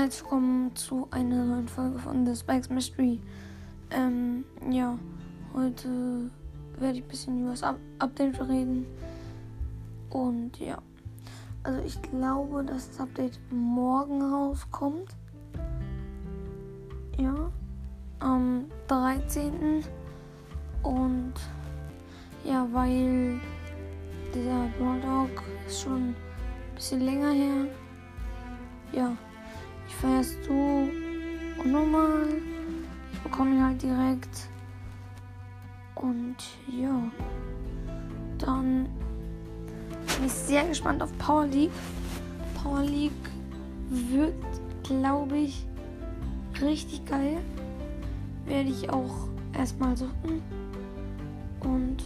herzlich willkommen zu einer neuen Folge von The Spikes Mystery. Ähm, ja, heute werde ich ein bisschen über das Up Update reden. Und ja, also ich glaube, dass das Update morgen rauskommt. Ja, am 13. Und ja, weil dieser Brawl Dog ist schon ein bisschen länger her. Ja, ich feiere es so unnormal. Ich bekomme ihn halt direkt. Und ja, dann bin ich sehr gespannt auf Power League. Power League wird, glaube ich, richtig geil. Werde ich auch erstmal suchen. Und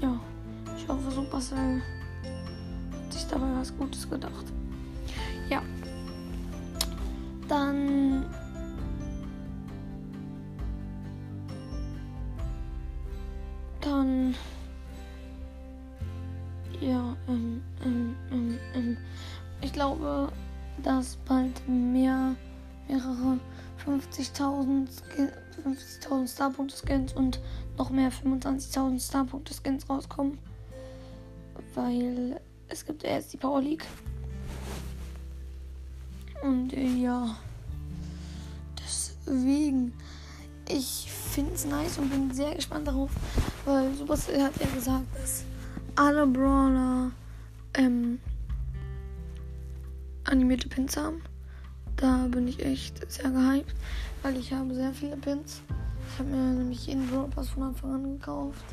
ja, ich hoffe, Supercell hat sich dabei was Gutes gedacht. Ja. Dann dann ja, ähm, ähm, ähm, ähm, ich glaube, dass bald mehr, mehrere 50.000 50.000 Starpunkte-Skins und noch mehr 25.000 Starpunkte-Skins rauskommen. Weil es gibt erst die Power League. Und äh, ja, deswegen, ich finde es nice und bin sehr gespannt darauf, weil Supercell hat ja gesagt, dass alle Brawler ähm, animierte Pins haben. Da bin ich echt sehr gehypt, weil ich habe sehr viele Pins. Ich habe mir nämlich jeden Brawl Pass von Anfang an gekauft.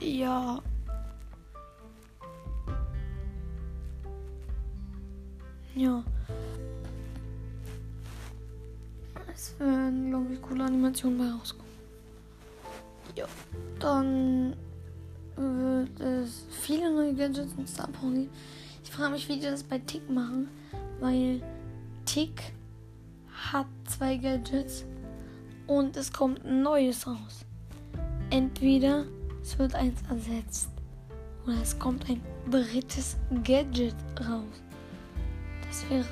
Ja. Ja. Es werden, glaube ich, coole Animationen bei rauskommen. Ja. Dann wird es viele neue Gadgets und Star geben. Ich frage mich, wie die das bei Tick machen, weil Tick hat zwei Gadgets und es kommt ein neues raus. Entweder es wird eins ersetzt oder es kommt ein drittes Gadget raus. Das wäre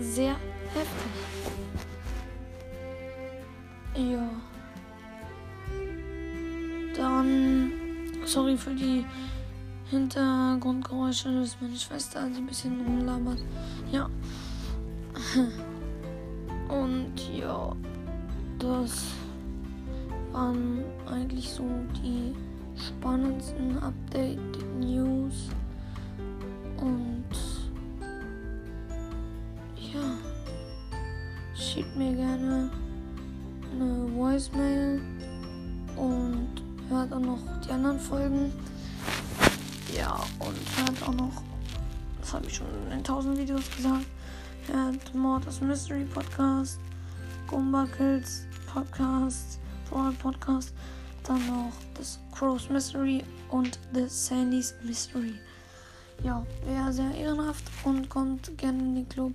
sehr heftig. Ja. Dann, sorry für die Hintergrundgeräusche, das ist meine Schwester, die ein bisschen rumlabert. Ja. Und ja, das waren eigentlich so die spannendsten Update-News. Und schickt mir gerne eine Voicemail und hört auch noch die anderen Folgen. Ja, und hört auch noch, das habe ich schon in 1000 Videos gesagt, hört Mortis Mystery Podcast, Gumbuckles Podcast, Brawl Podcast, dann noch das Crow's Mystery und The Sandy's Mystery. Ja, wäre sehr ehrenhaft und kommt gerne in den Club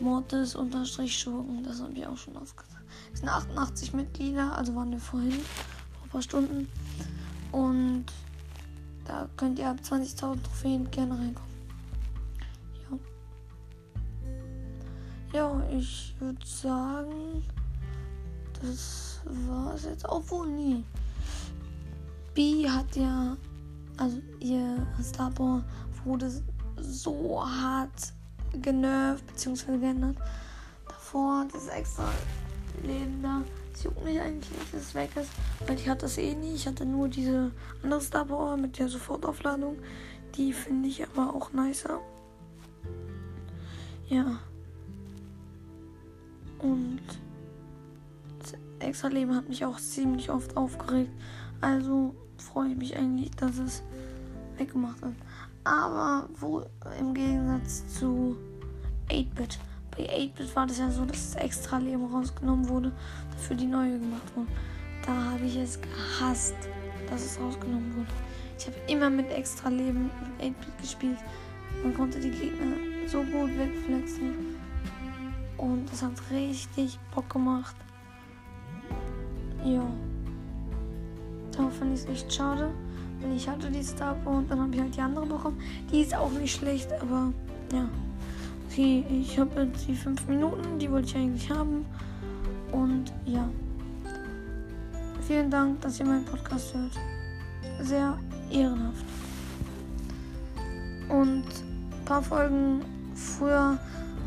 Mortis unterstrich Schurken. Das habe ich auch schon oft gesagt. Es sind 88 Mitglieder, also waren wir vorhin, vor ein paar Stunden. Und da könnt ihr ab 20.000 Trophäen gerne reinkommen. Ja. Ich würde sagen, das war es jetzt. Obwohl, nee. B hat ja, also ihr Starboy wurde so hart genervt bzw. geändert. Davor es extra Leben da. Es juckt mich eigentlich nicht, dass es weg ist, weil ich hatte das eh nie. Ich hatte nur diese andere Star Power mit der Sofortaufladung. Die finde ich aber auch nicer. Ja. Und das extra Leben hat mich auch ziemlich oft aufgeregt. Also freue ich mich eigentlich, dass es weggemacht wird. Aber wo im Gegensatz zu 8-Bit. Bei 8-Bit war das ja so, dass das extra Leben rausgenommen wurde, dafür die neue gemacht wurde. Da habe ich es gehasst, dass es rausgenommen wurde. Ich habe immer mit extra Leben mit 8-Bit gespielt. Man konnte die Gegner so gut wegflexen. Und es hat richtig Bock gemacht. Ja. Da fand ich es echt schade. Und ich hatte die Star Power und dann habe ich halt die andere bekommen. Die ist auch nicht schlecht, aber ja. Okay, ich habe jetzt die fünf Minuten, die wollte ich eigentlich haben. Und ja. Vielen Dank, dass ihr meinen Podcast hört. Sehr ehrenhaft. Und ein paar Folgen früher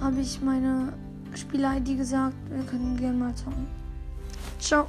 habe ich meine Spieler-ID gesagt. Wir können gerne mal zocken. Ciao.